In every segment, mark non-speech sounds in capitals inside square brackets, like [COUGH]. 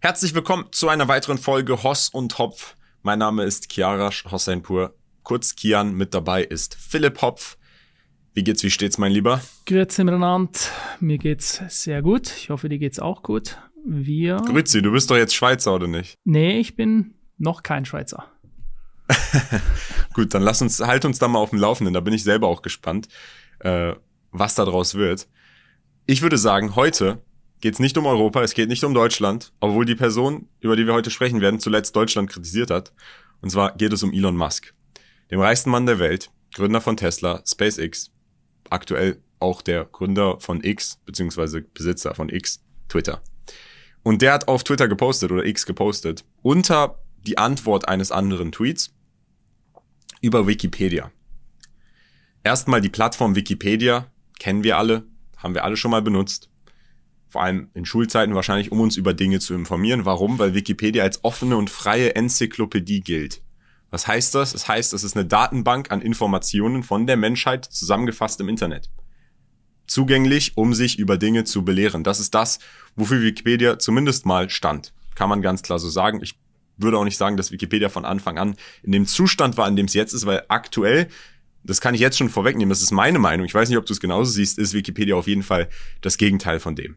Herzlich willkommen zu einer weiteren Folge Hoss und Hopf. Mein Name ist Kiarash Hosseinpur, kurz Kian. Mit dabei ist Philipp Hopf. Wie geht's, wie steht's, mein Lieber? Grüezi miteinander. Mir geht's sehr gut. Ich hoffe, dir geht's auch gut. Wir. Grüezi, du bist doch jetzt Schweizer, oder nicht? Nee, ich bin noch kein Schweizer. [LAUGHS] gut, dann lass uns, halt uns da mal auf dem Laufenden. Da bin ich selber auch gespannt, äh, was da draus wird. Ich würde sagen, heute geht es nicht um Europa, es geht nicht um Deutschland, obwohl die Person, über die wir heute sprechen werden, zuletzt Deutschland kritisiert hat. Und zwar geht es um Elon Musk, dem reichsten Mann der Welt, Gründer von Tesla, SpaceX, aktuell auch der Gründer von X, beziehungsweise Besitzer von X, Twitter. Und der hat auf Twitter gepostet oder X gepostet, unter die Antwort eines anderen Tweets über Wikipedia. Erstmal die Plattform Wikipedia, kennen wir alle, haben wir alle schon mal benutzt vor allem in Schulzeiten wahrscheinlich, um uns über Dinge zu informieren. Warum? Weil Wikipedia als offene und freie Enzyklopädie gilt. Was heißt das? Es das heißt, es ist eine Datenbank an Informationen von der Menschheit zusammengefasst im Internet. Zugänglich, um sich über Dinge zu belehren. Das ist das, wofür Wikipedia zumindest mal stand. Kann man ganz klar so sagen. Ich würde auch nicht sagen, dass Wikipedia von Anfang an in dem Zustand war, in dem es jetzt ist, weil aktuell das kann ich jetzt schon vorwegnehmen, das ist meine Meinung. Ich weiß nicht, ob du es genauso siehst, ist Wikipedia auf jeden Fall das Gegenteil von dem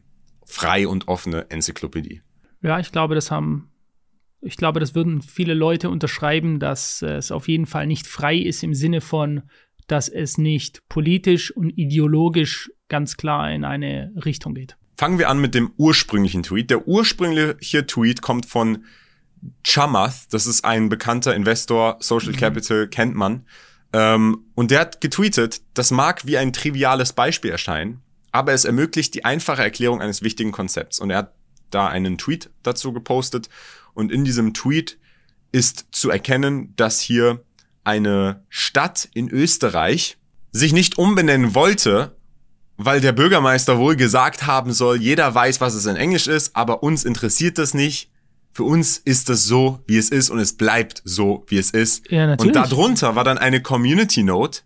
frei und offene Enzyklopädie. Ja, ich glaube, das haben, ich glaube, das würden viele Leute unterschreiben, dass es auf jeden Fall nicht frei ist im Sinne von, dass es nicht politisch und ideologisch ganz klar in eine Richtung geht. Fangen wir an mit dem ursprünglichen Tweet. Der ursprüngliche Tweet kommt von Chamath, das ist ein bekannter Investor, Social mhm. Capital, kennt man. Ähm, und der hat getweetet, das mag wie ein triviales Beispiel erscheinen, aber es ermöglicht die einfache Erklärung eines wichtigen Konzepts. Und er hat da einen Tweet dazu gepostet und in diesem Tweet ist zu erkennen, dass hier eine Stadt in Österreich sich nicht umbenennen wollte, weil der Bürgermeister wohl gesagt haben soll, jeder weiß, was es in Englisch ist, aber uns interessiert das nicht. Für uns ist es so, wie es ist und es bleibt so, wie es ist. Ja, natürlich. Und darunter war dann eine Community Note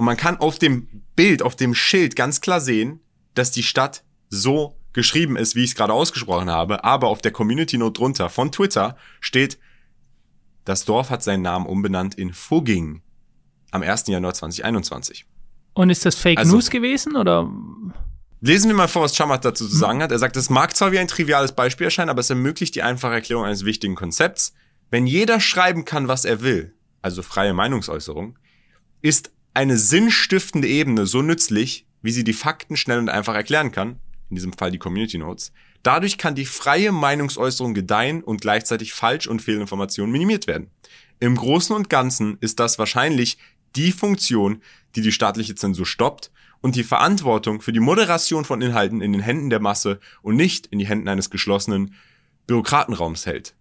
und man kann auf dem Bild, auf dem Schild ganz klar sehen, dass die Stadt so geschrieben ist, wie ich es gerade ausgesprochen habe, aber auf der Community Note drunter von Twitter steht, das Dorf hat seinen Namen umbenannt in Fugging am 1. Januar 2021. Und ist das Fake also, News gewesen oder? Lesen wir mal vor, was Chamat dazu zu sagen hat. Er sagt, es mag zwar wie ein triviales Beispiel erscheinen, aber es ermöglicht die einfache Erklärung eines wichtigen Konzepts. Wenn jeder schreiben kann, was er will, also freie Meinungsäußerung, ist eine sinnstiftende Ebene so nützlich, wie sie die Fakten schnell und einfach erklären kann, in diesem Fall die Community Notes. Dadurch kann die freie Meinungsäußerung gedeihen und gleichzeitig Falsch- und Fehlinformationen minimiert werden. Im Großen und Ganzen ist das wahrscheinlich die Funktion, die die staatliche Zensur stoppt und die Verantwortung für die Moderation von Inhalten in den Händen der Masse und nicht in die Händen eines geschlossenen Bürokratenraums hält.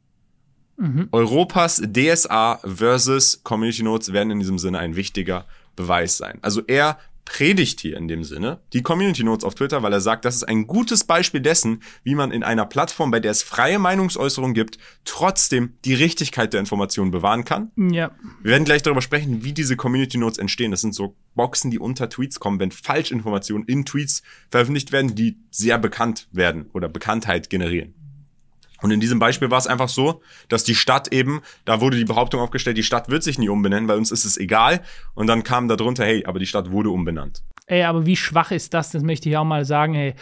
Mhm. Europas DSA versus Community Notes werden in diesem Sinne ein wichtiger Beweis sein. Also er predigt hier in dem Sinne die Community Notes auf Twitter, weil er sagt, das ist ein gutes Beispiel dessen, wie man in einer Plattform, bei der es freie Meinungsäußerung gibt, trotzdem die Richtigkeit der Informationen bewahren kann. Ja. Wir werden gleich darüber sprechen, wie diese Community Notes entstehen. Das sind so Boxen, die unter Tweets kommen, wenn Falschinformationen in Tweets veröffentlicht werden, die sehr bekannt werden oder Bekanntheit generieren. Und in diesem Beispiel war es einfach so, dass die Stadt eben, da wurde die Behauptung aufgestellt, die Stadt wird sich nie umbenennen, weil uns ist es egal. Und dann kam da drunter, hey, aber die Stadt wurde umbenannt. Ey, aber wie schwach ist das? Das möchte ich auch mal sagen, hey.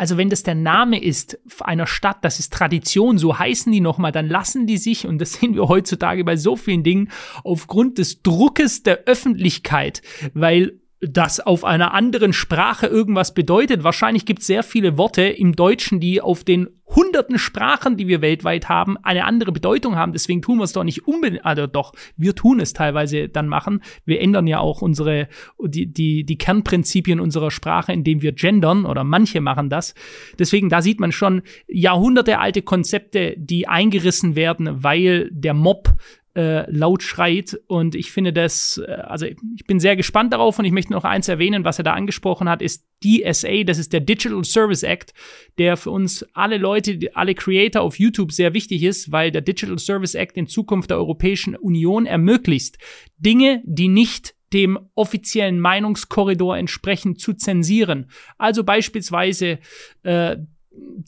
Also wenn das der Name ist einer Stadt, das ist Tradition, so heißen die nochmal, dann lassen die sich, und das [LAUGHS] sehen wir heutzutage bei so vielen Dingen, aufgrund des Druckes der Öffentlichkeit, weil das auf einer anderen Sprache irgendwas bedeutet. Wahrscheinlich gibt es sehr viele Worte im Deutschen, die auf den hunderten Sprachen, die wir weltweit haben, eine andere Bedeutung haben. Deswegen tun wir es doch nicht unbedingt, also doch, wir tun es teilweise dann machen. Wir ändern ja auch unsere, die, die, die Kernprinzipien unserer Sprache, indem wir gendern oder manche machen das. Deswegen, da sieht man schon Jahrhunderte alte Konzepte, die eingerissen werden, weil der Mob äh, laut schreit. Und ich finde das, äh, also ich bin sehr gespannt darauf und ich möchte noch eins erwähnen, was er da angesprochen hat, ist DSA, das ist der Digital Service Act, der für uns alle Leute, alle Creator auf YouTube sehr wichtig ist, weil der Digital Service Act in Zukunft der Europäischen Union ermöglicht, Dinge, die nicht dem offiziellen Meinungskorridor entsprechend zu zensieren. Also beispielsweise äh,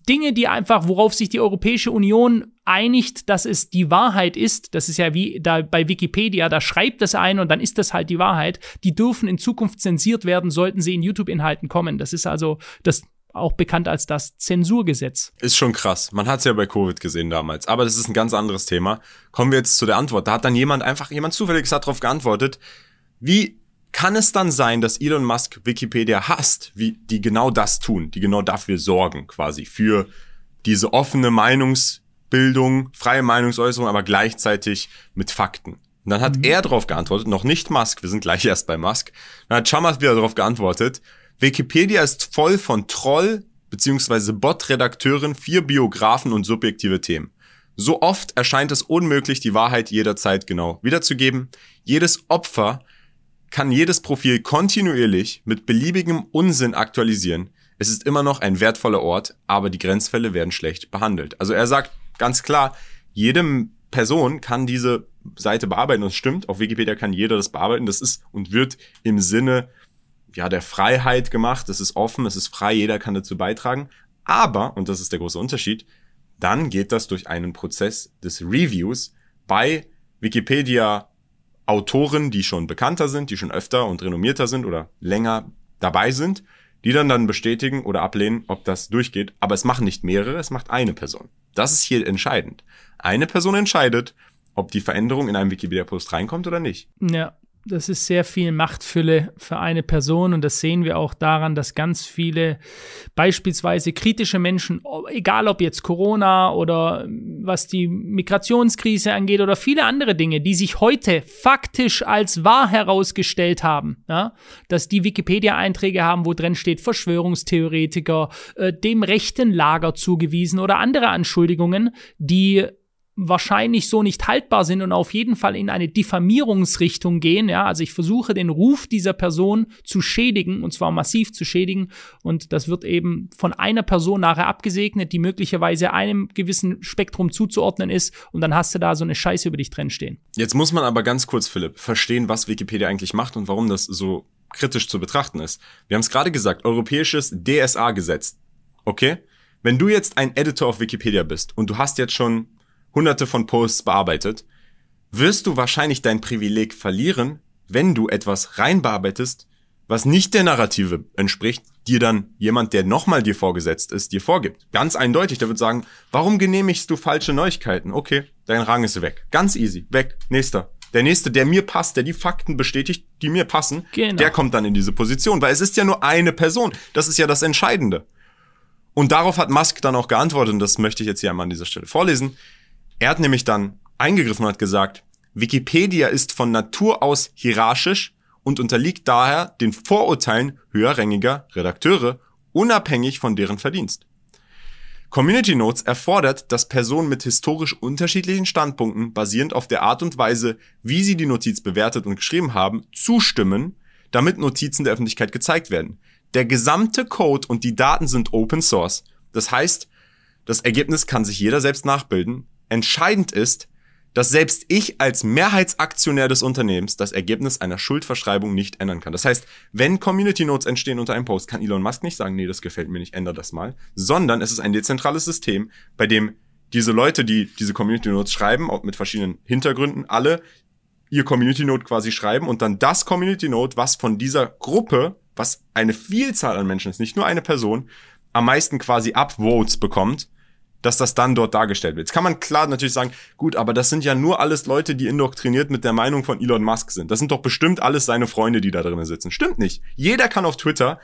Dinge, die einfach, worauf sich die Europäische Union einigt, dass es die Wahrheit ist, das ist ja wie da bei Wikipedia, da schreibt es ein und dann ist das halt die Wahrheit, die dürfen in Zukunft zensiert werden, sollten sie in YouTube-Inhalten kommen. Das ist also das auch bekannt als das Zensurgesetz. Ist schon krass. Man hat es ja bei Covid gesehen damals. Aber das ist ein ganz anderes Thema. Kommen wir jetzt zu der Antwort. Da hat dann jemand einfach, jemand zufällig hat darauf geantwortet, wie kann es dann sein, dass Elon Musk Wikipedia hasst, wie die genau das tun, die genau dafür sorgen, quasi für diese offene Meinungsbildung, freie Meinungsäußerung, aber gleichzeitig mit Fakten. Und dann hat mhm. er darauf geantwortet, noch nicht Musk, wir sind gleich erst bei Musk. Dann hat Chamas wieder darauf geantwortet, Wikipedia ist voll von Troll- bzw. Bot-Redakteuren, vier Biografen und subjektive Themen. So oft erscheint es unmöglich, die Wahrheit jederzeit genau wiederzugeben. Jedes Opfer kann jedes Profil kontinuierlich mit beliebigem Unsinn aktualisieren. Es ist immer noch ein wertvoller Ort, aber die Grenzfälle werden schlecht behandelt. Also er sagt ganz klar, jede Person kann diese Seite bearbeiten es stimmt, auf Wikipedia kann jeder das bearbeiten. Das ist und wird im Sinne ja der Freiheit gemacht. Es ist offen, es ist frei, jeder kann dazu beitragen. Aber, und das ist der große Unterschied, dann geht das durch einen Prozess des Reviews bei Wikipedia Autoren, die schon bekannter sind, die schon öfter und renommierter sind oder länger dabei sind, die dann dann bestätigen oder ablehnen, ob das durchgeht. Aber es machen nicht mehrere, es macht eine Person. Das ist hier entscheidend. Eine Person entscheidet, ob die Veränderung in einem Wikipedia-Post reinkommt oder nicht. Ja, das ist sehr viel Machtfülle für eine Person und das sehen wir auch daran, dass ganz viele beispielsweise kritische Menschen, egal ob jetzt Corona oder was die Migrationskrise angeht oder viele andere Dinge, die sich heute faktisch als wahr herausgestellt haben, ja, dass die Wikipedia-Einträge haben, wo drin steht Verschwörungstheoretiker, äh, dem rechten Lager zugewiesen oder andere Anschuldigungen, die wahrscheinlich so nicht haltbar sind und auf jeden Fall in eine Diffamierungsrichtung gehen. Ja, also ich versuche den Ruf dieser Person zu schädigen und zwar massiv zu schädigen und das wird eben von einer Person nachher abgesegnet, die möglicherweise einem gewissen Spektrum zuzuordnen ist und dann hast du da so eine Scheiße über dich drin stehen. Jetzt muss man aber ganz kurz, Philipp, verstehen, was Wikipedia eigentlich macht und warum das so kritisch zu betrachten ist. Wir haben es gerade gesagt, europäisches DSA-Gesetz. Okay? Wenn du jetzt ein Editor auf Wikipedia bist und du hast jetzt schon hunderte von Posts bearbeitet, wirst du wahrscheinlich dein Privileg verlieren, wenn du etwas reinbearbeitest, was nicht der Narrative entspricht, dir dann jemand, der nochmal dir vorgesetzt ist, dir vorgibt. Ganz eindeutig, der wird sagen, warum genehmigst du falsche Neuigkeiten? Okay, dein Rang ist weg. Ganz easy, weg, nächster. Der nächste, der mir passt, der die Fakten bestätigt, die mir passen, genau. der kommt dann in diese Position, weil es ist ja nur eine Person. Das ist ja das Entscheidende. Und darauf hat Musk dann auch geantwortet, und das möchte ich jetzt hier einmal an dieser Stelle vorlesen. Er hat nämlich dann eingegriffen und hat gesagt, Wikipedia ist von Natur aus hierarchisch und unterliegt daher den Vorurteilen höherrangiger Redakteure, unabhängig von deren Verdienst. Community Notes erfordert, dass Personen mit historisch unterschiedlichen Standpunkten basierend auf der Art und Weise, wie sie die Notiz bewertet und geschrieben haben, zustimmen, damit Notizen der Öffentlichkeit gezeigt werden. Der gesamte Code und die Daten sind Open Source. Das heißt, das Ergebnis kann sich jeder selbst nachbilden, Entscheidend ist, dass selbst ich als Mehrheitsaktionär des Unternehmens das Ergebnis einer Schuldverschreibung nicht ändern kann. Das heißt, wenn Community Notes entstehen unter einem Post, kann Elon Musk nicht sagen, nee, das gefällt mir nicht, ändere das mal, sondern es ist ein dezentrales System, bei dem diese Leute, die diese Community Notes schreiben, auch mit verschiedenen Hintergründen, alle ihr Community Note quasi schreiben und dann das Community Note, was von dieser Gruppe, was eine Vielzahl an Menschen ist, nicht nur eine Person, am meisten quasi Upvotes bekommt, dass das dann dort dargestellt wird. Jetzt kann man klar natürlich sagen, gut, aber das sind ja nur alles Leute, die indoktriniert mit der Meinung von Elon Musk sind. Das sind doch bestimmt alles seine Freunde, die da drinnen sitzen. Stimmt nicht. Jeder kann auf Twitter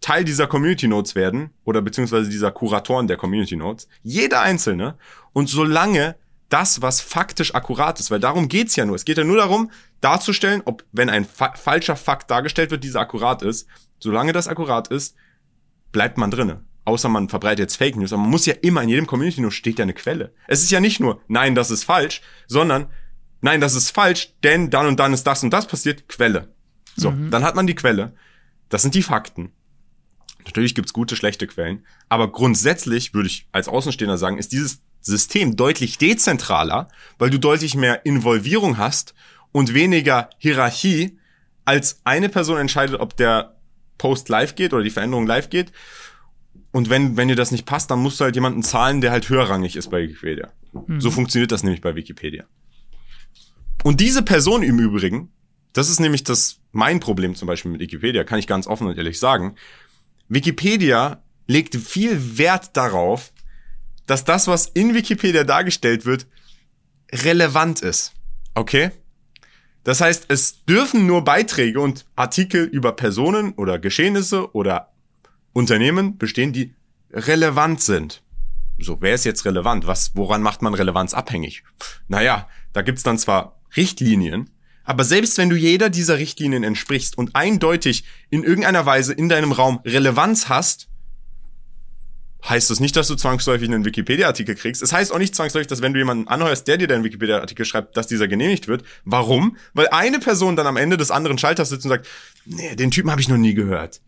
Teil dieser Community Notes werden oder beziehungsweise dieser Kuratoren der Community Notes. Jeder einzelne. Und solange das, was faktisch akkurat ist, weil darum geht's ja nur. Es geht ja nur darum, darzustellen, ob, wenn ein fa falscher Fakt dargestellt wird, dieser akkurat ist. Solange das akkurat ist, bleibt man drinnen außer man verbreitet jetzt Fake News, aber man muss ja immer in jedem Community News steht ja eine Quelle. Es ist ja nicht nur, nein, das ist falsch, sondern, nein, das ist falsch, denn dann und dann ist das und das passiert, Quelle. So, mhm. dann hat man die Quelle. Das sind die Fakten. Natürlich gibt's gute, schlechte Quellen, aber grundsätzlich würde ich als Außenstehender sagen, ist dieses System deutlich dezentraler, weil du deutlich mehr Involvierung hast und weniger Hierarchie, als eine Person entscheidet, ob der Post live geht oder die Veränderung live geht Und wenn, wenn dir das nicht passt, dann musst du halt jemanden zahlen, der halt höherrangig ist bei Wikipedia. Mhm. So funktioniert das nämlich bei Wikipedia. Und diese Person im Übrigen, das ist nämlich das, mein Problem zum Beispiel mit Wikipedia, kann ich ganz offen und ehrlich sagen. Wikipedia legt viel Wert darauf, dass das, was in Wikipedia dargestellt wird, relevant ist. Okay? Das heißt, es dürfen nur Beiträge und Artikel über Personen oder Geschehnisse oder Unternehmen bestehen, die relevant sind. So, wer ist jetzt relevant? Was, woran macht man Relevanz abhängig? Naja, da gibt's dann zwar Richtlinien, aber selbst wenn du jeder dieser Richtlinien entsprichst und eindeutig in irgendeiner Weise in deinem Raum Relevanz hast, heißt das nicht, dass du zwangsläufig einen Wikipedia-Artikel kriegst. Es heißt auch nicht zwangsläufig, dass wenn du jemanden anheuerst, der dir deinen Wikipedia-Artikel schreibt, dass dieser genehmigt wird. Warum? Weil eine Person dann am Ende des anderen Schalters sitzt und sagt, nee, den Typen habe ich noch nie gehört.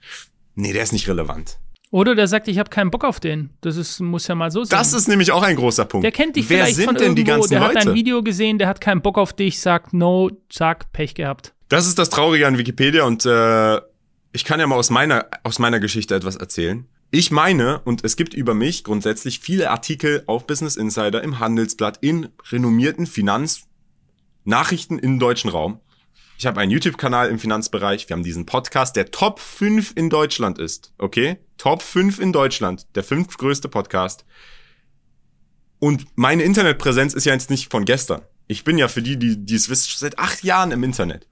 Nee, der ist nicht relevant. Oder der sagt, ich habe keinen Bock auf den. Das ist, muss ja mal so sein. Das ist nämlich auch ein großer Punkt. Der kennt dich Wer vielleicht sind von denn irgendwo, die ganzen der Leute? hat ein Video gesehen, der hat keinen Bock auf dich, sagt no, sagt Pech gehabt. Das ist das Traurige an Wikipedia und äh, ich kann ja mal aus meiner, aus meiner Geschichte etwas erzählen. Ich meine, und es gibt über mich grundsätzlich viele Artikel auf Business Insider, im Handelsblatt, in renommierten Finanznachrichten im deutschen Raum. Ich habe einen YouTube-Kanal im Finanzbereich. Wir haben diesen Podcast, der Top 5 in Deutschland ist. Okay? Top 5 in Deutschland. Der fünftgrößte Podcast. Und meine Internetpräsenz ist ja jetzt nicht von gestern. Ich bin ja für die, die, die es wissen, seit acht Jahren im Internet.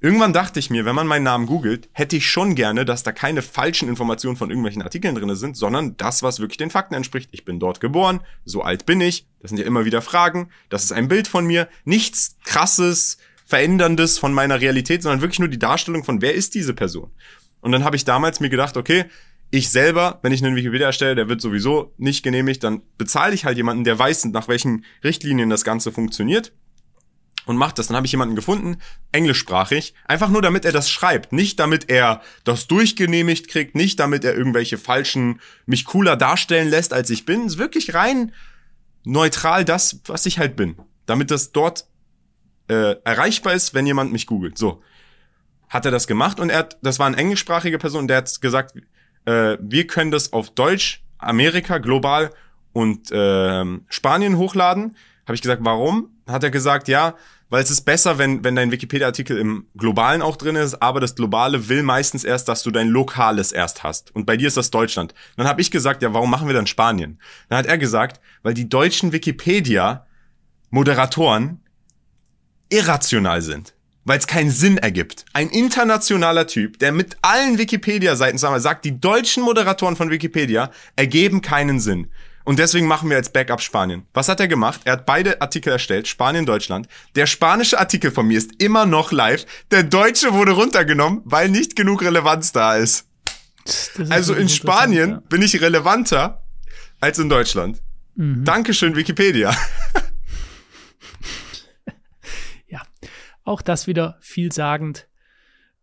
Irgendwann dachte ich mir, wenn man meinen Namen googelt, hätte ich schon gerne, dass da keine falschen Informationen von irgendwelchen Artikeln drinne sind, sondern das, was wirklich den Fakten entspricht. Ich bin dort geboren, so alt bin ich, das sind ja immer wieder Fragen, das ist ein Bild von mir, nichts krasses, veränderndes von meiner Realität, sondern wirklich nur die Darstellung von, wer ist diese Person. Und dann habe ich damals mir gedacht, okay, ich selber, wenn ich einen Wikipedia erstelle, der wird sowieso nicht genehmigt, dann bezahle ich halt jemanden, der weiß, nach welchen Richtlinien das Ganze funktioniert und macht das. Dann habe ich jemanden gefunden, englischsprachig, einfach nur damit er das schreibt, nicht damit er das durchgenehmigt kriegt, nicht damit er irgendwelche falschen mich cooler darstellen lässt, als ich bin, es ist wirklich rein neutral das, was ich halt bin, damit das dort äh, erreichbar ist, wenn jemand mich googelt. So hat er das gemacht und er hat, das war eine englischsprachige Person, der hat gesagt, äh, wir können das auf Deutsch, Amerika, global und äh, Spanien hochladen. Habe ich gesagt, warum? Hat er gesagt, ja, weil es ist besser, wenn, wenn dein Wikipedia-Artikel im Globalen auch drin ist, aber das Globale will meistens erst, dass du dein Lokales erst hast. Und bei dir ist das Deutschland. Dann habe ich gesagt, ja, warum machen wir dann Spanien? Dann hat er gesagt, weil die deutschen Wikipedia-Moderatoren irrational sind. Weil es keinen Sinn ergibt. Ein internationaler Typ, der mit allen Wikipedia-Seiten zusammen sagt, die deutschen Moderatoren von Wikipedia ergeben keinen Sinn. Und deswegen machen wir als Backup Spanien. Was hat er gemacht? Er hat beide Artikel erstellt, Spanien, Deutschland. Der spanische Artikel von mir ist immer noch live. Der deutsche wurde runtergenommen, weil nicht genug Relevanz da ist. Also in Spanien interessant, bin ich relevanter als in Deutschland. Mhm. Dankeschön, Wikipedia. [LAUGHS] Ja. ja, auch das wieder vielsagend.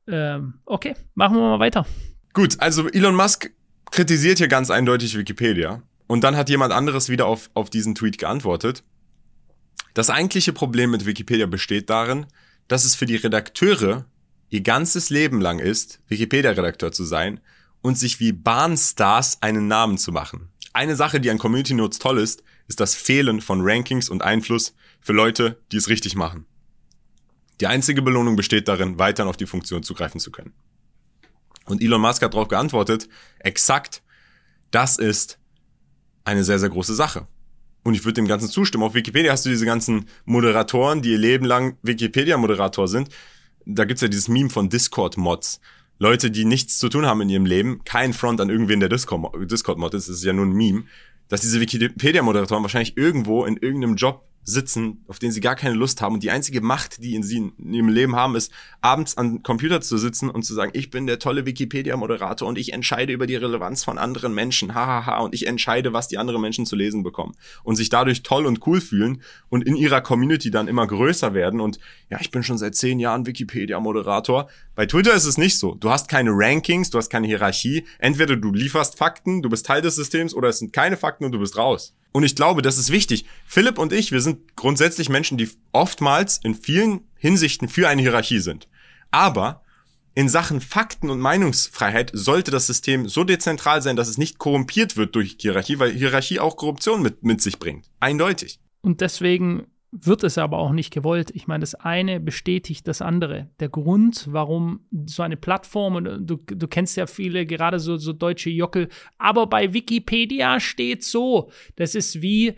Ähm, okay, machen wir mal weiter. Gut, also Elon Musk kritisiert hier ganz eindeutig Wikipedia. Und dann hat jemand anderes wieder auf, auf diesen Tweet geantwortet. Das eigentliche Problem mit Wikipedia besteht darin, dass es für die Redakteure ihr ganzes Leben lang ist, Wikipedia-Redakteur zu sein und sich wie Bahnstars einen Namen zu machen. Eine Sache, die an Community Notes toll ist, ist das Fehlen von Rankings und Einfluss für Leute, die es richtig machen. Die einzige Belohnung besteht darin, weiterhin auf die Funktion zugreifen zu können. Und Elon Musk hat darauf geantwortet, exakt, das ist eine sehr, sehr große Sache. Und ich würde dem Ganzen zustimmen. Auf Wikipedia hast du diese ganzen Moderatoren, die ihr Leben lang Wikipedia-Moderator sind. Da gibt's ja dieses Meme von Discord-Mods. Leute, die nichts zu tun haben in ihrem Leben, kein Front an irgendwen, der Discord- Discord-Mod ist, das ist ja nur ein Meme, dass diese Wikipedia-Moderatoren wahrscheinlich irgendwo in irgendeinem Job sitzen, auf den sie gar keine Lust haben. Und die einzige Macht, die in sie in ihrem Leben haben, ist, abends an Computer zu sitzen und zu sagen, ich bin der tolle Wikipedia-Moderator und ich entscheide über die Relevanz von anderen Menschen, hahaha, und ich entscheide, was die anderen Menschen zu lesen bekommen. Und sich dadurch toll und cool fühlen und in ihrer Community dann immer größer werden. Und ja, ich bin schon seit zehn Jahren Wikipedia-Moderator. Bei Twitter ist es nicht so. Du hast keine Rankings, du hast keine Hierarchie. Entweder du lieferst Fakten, du bist Teil des Systems, oder es sind keine Fakten und du bist raus. Und ich glaube, das ist wichtig. Philipp und ich, wir sind grundsätzlich Menschen, die oftmals in vielen Hinsichten für eine Hierarchie sind. Aber in Sachen Fakten und Meinungsfreiheit sollte das System so dezentral sein, dass es nicht korrumpiert wird durch Hierarchie, weil Hierarchie auch Korruption mit, mit sich bringt. Eindeutig. Und deswegen wird es aber auch nicht gewollt. Ich meine, das eine bestätigt das andere. Der Grund, warum so eine Plattform, und du, du kennst ja viele, gerade so, so deutsche Jockel, aber bei Wikipedia steht so, das ist wie,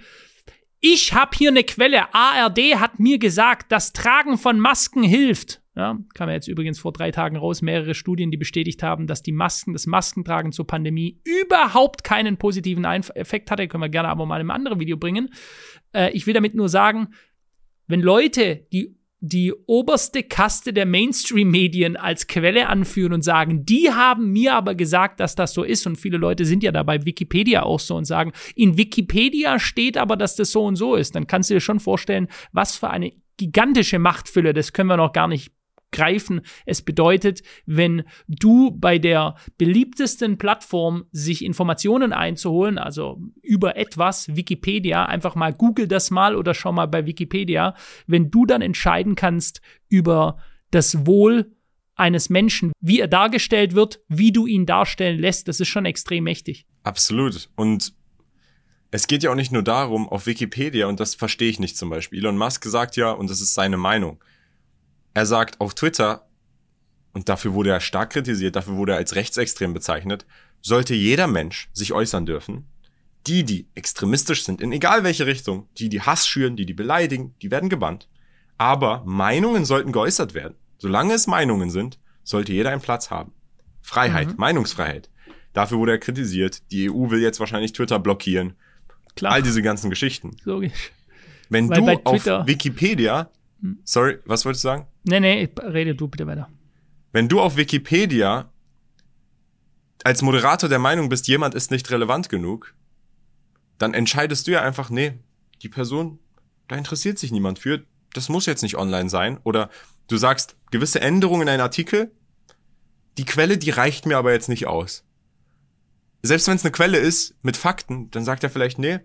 ich habe hier eine Quelle, ARD hat mir gesagt, das Tragen von Masken hilft. Ja, kam ja jetzt übrigens vor drei Tagen raus, mehrere Studien, die bestätigt haben, dass die Masken, das Maskentragen zur Pandemie überhaupt keinen positiven Einf Effekt hatte. Können wir gerne aber mal in einem anderen Video bringen. Äh, ich will damit nur sagen, wenn Leute die die oberste Kaste der Mainstream-Medien als Quelle anführen und sagen, die haben mir aber gesagt, dass das so ist. Und viele Leute sind ja da bei Wikipedia auch so und sagen, in Wikipedia steht aber, dass das so und so ist. Dann kannst du dir schon vorstellen, was für eine gigantische Machtfülle, das können wir noch gar nicht greifen. Es bedeutet, wenn du bei der beliebtesten Plattform sich Informationen einzuholen, also über etwas, Wikipedia, einfach mal google das mal oder schau mal bei Wikipedia, wenn du dann entscheiden kannst über das Wohl eines Menschen, wie er dargestellt wird, wie du ihn darstellen lässt, das ist schon extrem mächtig. Absolut. Und es geht ja auch nicht nur darum, auf Wikipedia, und das verstehe ich nicht zum Beispiel. Elon Musk sagt ja, und das ist seine Meinung, er sagt auf Twitter, und dafür wurde er stark kritisiert, dafür wurde er als rechtsextrem bezeichnet, sollte jeder Mensch sich äußern dürfen. Die, die extremistisch sind, in egal welche Richtung, die, die Hass schüren, die, die beleidigen, die werden gebannt. Aber Meinungen sollten geäußert werden. Solange es Meinungen sind, sollte jeder einen Platz haben. Freiheit, mhm. Meinungsfreiheit. Dafür wurde er kritisiert. Die EU will jetzt wahrscheinlich Twitter blockieren. Klar. All diese ganzen Geschichten. Logisch. Wenn Weil du auf Wikipedia. Sorry, was wolltest du sagen? Nee, nee, rede du bitte weiter. Wenn du auf Wikipedia als Moderator der Meinung bist, jemand ist nicht relevant genug, dann entscheidest du ja einfach, nee, die Person, da interessiert sich niemand für, das muss jetzt nicht online sein. Oder du sagst, gewisse Änderungen in einem Artikel, die Quelle, die reicht mir aber jetzt nicht aus. Selbst wenn es eine Quelle ist mit Fakten, dann sagt er vielleicht, nee,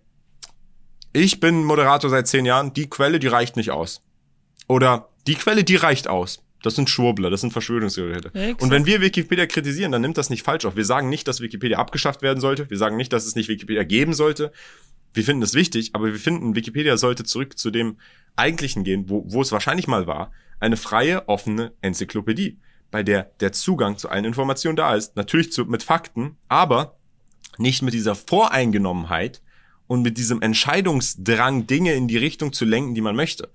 ich bin Moderator seit zehn Jahren, die Quelle, die reicht nicht aus. Oder die Quelle, die reicht aus. Das sind Schwurbler, das sind Verschwörungsgeräte. Ja, und wenn wir Wikipedia kritisieren, dann nimmt das nicht falsch auf. Wir sagen nicht, dass Wikipedia abgeschafft werden sollte. Wir sagen nicht, dass es nicht Wikipedia geben sollte. Wir finden es wichtig, aber wir finden, Wikipedia sollte zurück zu dem eigentlichen gehen, wo, wo es wahrscheinlich mal war. Eine freie, offene Enzyklopädie, bei der der Zugang zu allen Informationen da ist. Natürlich zu, mit Fakten, aber nicht mit dieser Voreingenommenheit und mit diesem Entscheidungsdrang, Dinge in die Richtung zu lenken, die man möchte.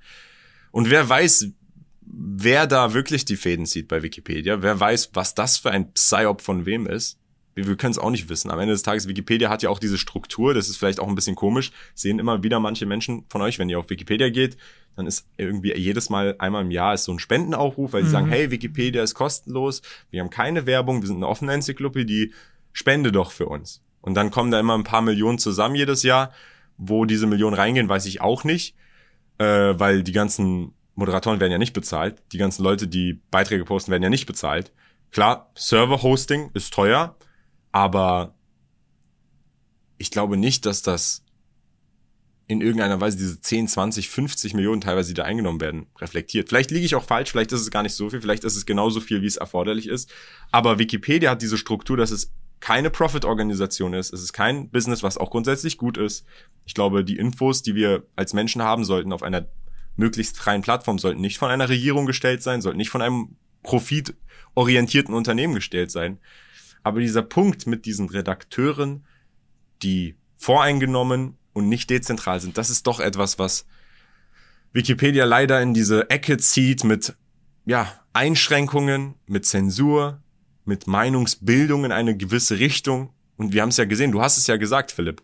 Und wer weiß, wer da wirklich die Fäden zieht bei Wikipedia, wer weiß, was das für ein Psyop von wem ist. Wir, wir können es auch nicht wissen. Am Ende des Tages, Wikipedia hat ja auch diese Struktur, das ist vielleicht auch ein bisschen komisch, sehen immer wieder manche Menschen von euch, wenn ihr auf Wikipedia geht, dann ist irgendwie jedes Mal einmal im Jahr ist so ein Spendenaufruf, weil sie mhm. sagen, hey, Wikipedia ist kostenlos, wir haben keine Werbung, wir sind eine offene Enzyklopädie, spende doch für uns. Und dann kommen da immer ein paar Millionen zusammen jedes Jahr. Wo diese Millionen reingehen, weiß ich auch nicht äh, weil die ganzen Moderatoren werden ja nicht bezahlt, die ganzen Leute, die Beiträge posten, werden ja nicht bezahlt. Klar, Server-Hosting ist teuer, aber ich glaube nicht, dass das in irgendeiner Weise diese 10, 20, 50 Millionen teilweise, die da eingenommen werden, reflektiert. Vielleicht liege ich auch falsch, vielleicht ist es gar nicht so viel, vielleicht ist es genauso viel, wie es erforderlich ist. Aber Wikipedia hat diese Struktur, dass es keine Profit-Organisation ist. Es ist kein Business, was auch grundsätzlich gut ist. Ich glaube, die Infos, die wir als Menschen haben sollten auf einer möglichst freien Plattform, sollten nicht von einer Regierung gestellt sein, sollten nicht von einem profitorientierten Unternehmen gestellt sein. Aber dieser Punkt mit diesen Redakteuren, die voreingenommen und nicht dezentral sind, das ist doch etwas, was Wikipedia leider in diese Ecke zieht mit ja, Einschränkungen, mit Zensur, mit Meinungsbildung in eine gewisse Richtung. Und wir haben es ja gesehen, du hast es ja gesagt, Philipp.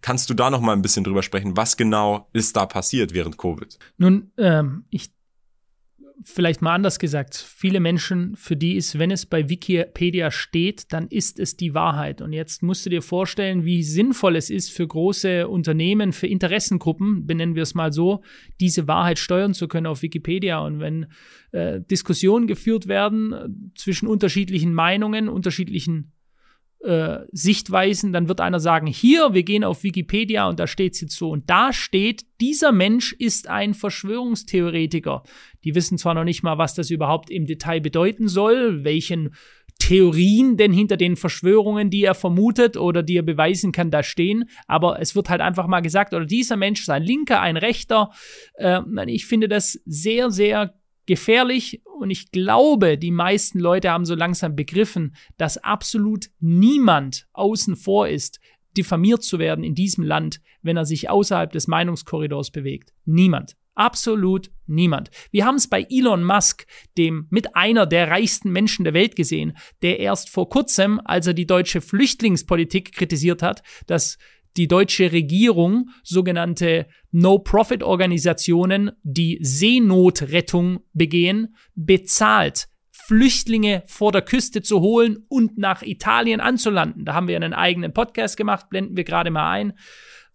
Kannst du da noch mal ein bisschen drüber sprechen? Was genau ist da passiert während Covid? Nun, ähm, ich vielleicht mal anders gesagt, viele Menschen, für die ist, wenn es bei Wikipedia steht, dann ist es die Wahrheit. Und jetzt musst du dir vorstellen, wie sinnvoll es ist für große Unternehmen, für Interessengruppen, benennen wir es mal so, diese Wahrheit steuern zu können auf Wikipedia. Und wenn äh, Diskussionen geführt werden zwischen unterschiedlichen Meinungen, unterschiedlichen äh, Sichtweisen, dann wird einer sagen, hier, wir gehen auf Wikipedia und da steht es jetzt so. Und da steht, dieser Mensch ist ein Verschwörungstheoretiker. Die wissen zwar noch nicht mal, was das überhaupt im Detail bedeuten soll, welchen Theorien denn hinter den Verschwörungen, die er vermutet oder die er beweisen kann, da stehen. Aber es wird halt einfach mal gesagt, oder dieser Mensch ist ein Linker, ein Rechter. Äh, ich finde das sehr, sehr gefährlich und ich glaube, die meisten Leute haben so langsam begriffen, dass absolut niemand außen vor ist, diffamiert zu werden in diesem Land, wenn er sich außerhalb des Meinungskorridors bewegt. Niemand. Absolut niemand. Wir haben es bei Elon Musk, dem mit einer der reichsten Menschen der Welt gesehen, der erst vor kurzem, als er die deutsche Flüchtlingspolitik kritisiert hat, dass die deutsche Regierung sogenannte No-Profit-Organisationen, die Seenotrettung begehen, bezahlt, Flüchtlinge vor der Küste zu holen und nach Italien anzulanden. Da haben wir einen eigenen Podcast gemacht, blenden wir gerade mal ein.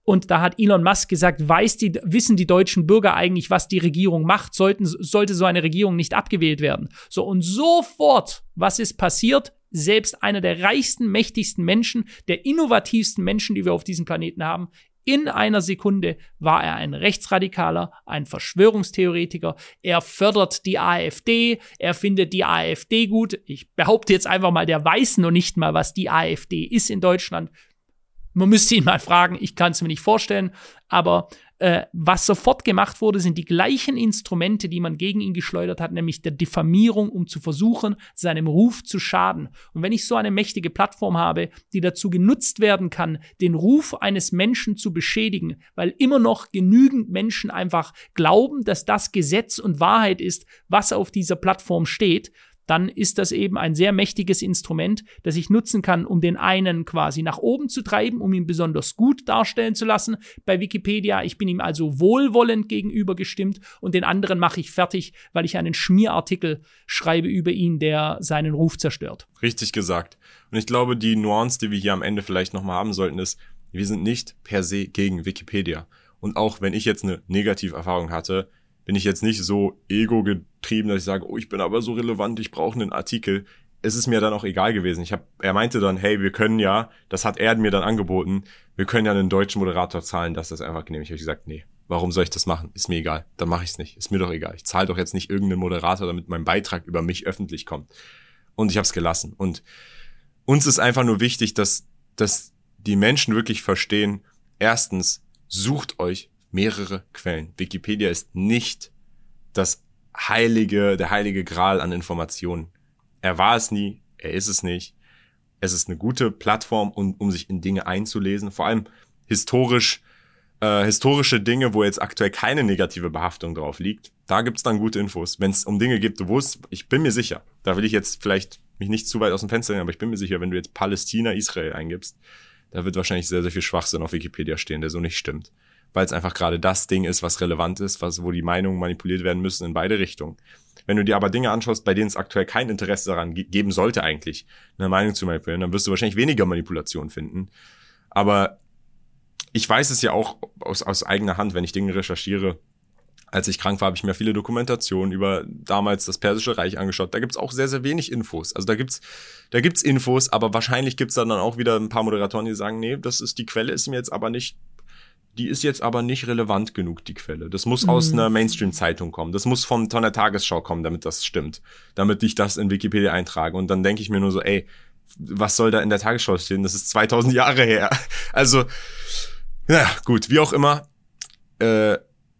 Und da hat Elon Musk gesagt, weiß die, wissen die deutschen Bürger eigentlich, was die Regierung macht? Sollten, sollte so eine Regierung nicht abgewählt werden? So, und sofort, was ist passiert? Selbst einer der reichsten, mächtigsten Menschen, der innovativsten Menschen, die wir auf diesem Planeten haben, in einer Sekunde war er ein Rechtsradikaler, ein Verschwörungstheoretiker. Er fördert die AfD, er findet die AfD gut. Ich behaupte jetzt einfach mal, der weiß noch nicht mal, was die AfD ist in Deutschland. Man müsste ihn mal fragen, ich kann es mir nicht vorstellen, aber äh, was sofort gemacht wurde, sind die gleichen Instrumente, die man gegen ihn geschleudert hat, nämlich der Diffamierung, um zu versuchen, seinem Ruf zu schaden. Und wenn ich so eine mächtige Plattform habe, die dazu genutzt werden kann, den Ruf eines Menschen zu beschädigen, weil immer noch genügend Menschen einfach glauben, dass das Gesetz und Wahrheit ist, was auf dieser Plattform steht, dann ist das eben ein sehr mächtiges Instrument, das ich nutzen kann, um den einen quasi nach oben zu treiben, um ihn besonders gut darstellen zu lassen bei Wikipedia. Ich bin ihm also wohlwollend gegenüber gestimmt und den anderen mache ich fertig, weil ich einen Schmierartikel schreibe über ihn, der seinen Ruf zerstört. Richtig gesagt. Und ich glaube, die Nuance, die wir hier am Ende vielleicht nochmal haben sollten, ist, wir sind nicht per se gegen Wikipedia. Und auch wenn ich jetzt eine Negativerfahrung hatte, bin ich jetzt nicht so ego-getrieben, dass ich sage, oh, ich bin aber so relevant, ich brauche einen Artikel. Es ist mir dann auch egal gewesen. Ich hab, er meinte dann, hey, wir können ja, das hat er mir dann angeboten, wir können ja einen deutschen Moderator zahlen, dass das einfach genehmigt. Ich habe gesagt, nee, warum soll ich das machen? Ist mir egal. Dann mache ich es nicht. Ist mir doch egal. Ich zahle doch jetzt nicht irgendeinen Moderator, damit mein Beitrag über mich öffentlich kommt. Und ich habe es gelassen. Und uns ist einfach nur wichtig, dass, dass die Menschen wirklich verstehen, erstens, sucht euch mehrere Quellen. Wikipedia ist nicht das heilige, der heilige Gral an Informationen. Er war es nie, er ist es nicht. Es ist eine gute Plattform, um, um sich in Dinge einzulesen, vor allem historisch, äh, historische Dinge, wo jetzt aktuell keine negative Behaftung drauf liegt. Da gibt's dann gute Infos. Wenn es um Dinge gibt, wo es, ich bin mir sicher, da will ich jetzt vielleicht mich nicht zu weit aus dem Fenster nehmen, aber ich bin mir sicher, wenn du jetzt Palästina, Israel eingibst, da wird wahrscheinlich sehr, sehr viel Schwachsinn auf Wikipedia stehen, der so nicht stimmt weil es einfach gerade das Ding ist, was relevant ist, was, wo die Meinungen manipuliert werden müssen in beide Richtungen. Wenn du dir aber Dinge anschaust, bei denen es aktuell kein Interesse daran ge geben sollte eigentlich, eine Meinung zu manipulieren, dann wirst du wahrscheinlich weniger Manipulation finden. Aber ich weiß es ja auch aus, aus eigener Hand, wenn ich Dinge recherchiere. Als ich krank war, habe ich mir viele Dokumentationen über damals das Persische Reich angeschaut. Da gibt's auch sehr, sehr wenig Infos. Also da gibt's da gibt's Infos, aber wahrscheinlich gibt's dann auch wieder ein paar Moderatoren, die sagen, nee, das ist die Quelle, ist mir jetzt aber nicht die ist jetzt aber nicht relevant genug, die Quelle. Das muss mhm. aus einer Mainstream-Zeitung kommen. Das muss von, von der Tagesschau kommen, damit das stimmt. Damit ich das in Wikipedia eintrage. Und dann denke ich mir nur so, ey, was soll da in der Tagesschau stehen? Das ist 2000 Jahre her. [LAUGHS] Also, ja, gut, wie auch immer. Äh,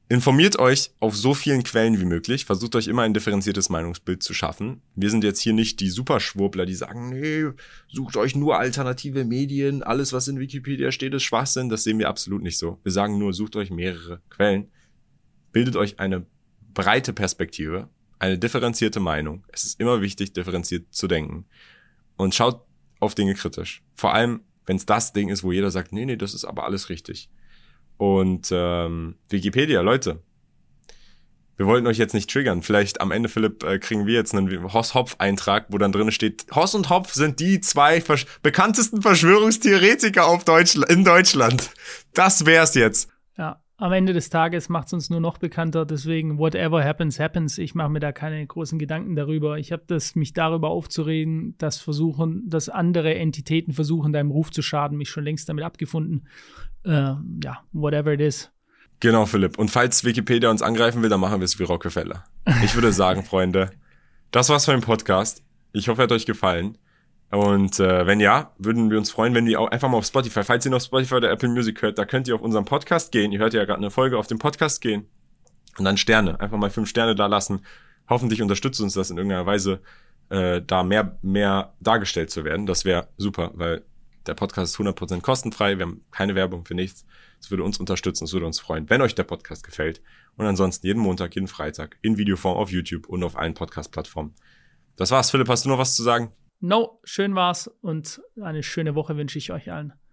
Informiert euch auf so vielen Quellen wie möglich, versucht euch immer ein differenziertes Meinungsbild zu schaffen. Wir sind jetzt hier nicht die Superschwurbler, die sagen, nee, sucht euch nur alternative Medien, alles was in Wikipedia steht ist Schwachsinn, das sehen wir absolut nicht so. Wir sagen nur, sucht euch mehrere Quellen, bildet euch eine breite Perspektive, eine differenzierte Meinung. Es ist immer wichtig, differenziert zu denken und schaut auf Dinge kritisch. Vor allem, wenn es das Ding ist, wo jeder sagt, nee, nee, das ist aber alles richtig. Und ähm, Wikipedia, Leute. Wir wollten euch jetzt nicht triggern. Vielleicht am Ende, Philipp, äh, kriegen wir jetzt einen Hoss-Hopf-Eintrag, wo dann drin steht, Hoss und Hopf sind die zwei Versch bekanntesten Verschwörungstheoretiker auf Deutschland, in Deutschland. Das wär's jetzt. Ja. Am Ende des Tages macht es uns nur noch bekannter. Deswegen, whatever happens, happens. Ich mache mir da keine großen Gedanken darüber. Ich habe das, mich darüber aufzureden, dass versuchen, dass andere Entitäten versuchen, deinem Ruf zu schaden, mich schon längst damit abgefunden. Äh, ja, whatever it is. Genau, Philipp. Und falls Wikipedia uns angreifen will, dann machen wir es wie Rockefeller. Ich würde sagen, [LAUGHS] Freunde, das war's für den Podcast. Ich hoffe, er hat euch gefallen. Und äh, wenn ja, würden wir uns freuen, wenn ihr auch einfach mal auf Spotify, falls ihr noch Spotify oder Apple Music hört, da könnt ihr auf unseren Podcast gehen. Ihr hört ja gerade eine Folge auf dem Podcast gehen. Und dann Sterne, einfach mal fünf Sterne da lassen. Hoffentlich unterstützt uns das in irgendeiner Weise, äh, da mehr, mehr dargestellt zu werden. Das wäre super, weil der Podcast ist 100% kostenfrei. Wir haben keine Werbung für nichts. Es würde uns unterstützen, es würde uns freuen, wenn euch der Podcast gefällt. Und ansonsten jeden Montag, jeden Freitag in Videoform auf YouTube und auf allen Podcast-Plattformen. Das war's. Philipp, hast du noch was zu sagen? No, schön war's und eine schöne Woche wünsche ich euch allen.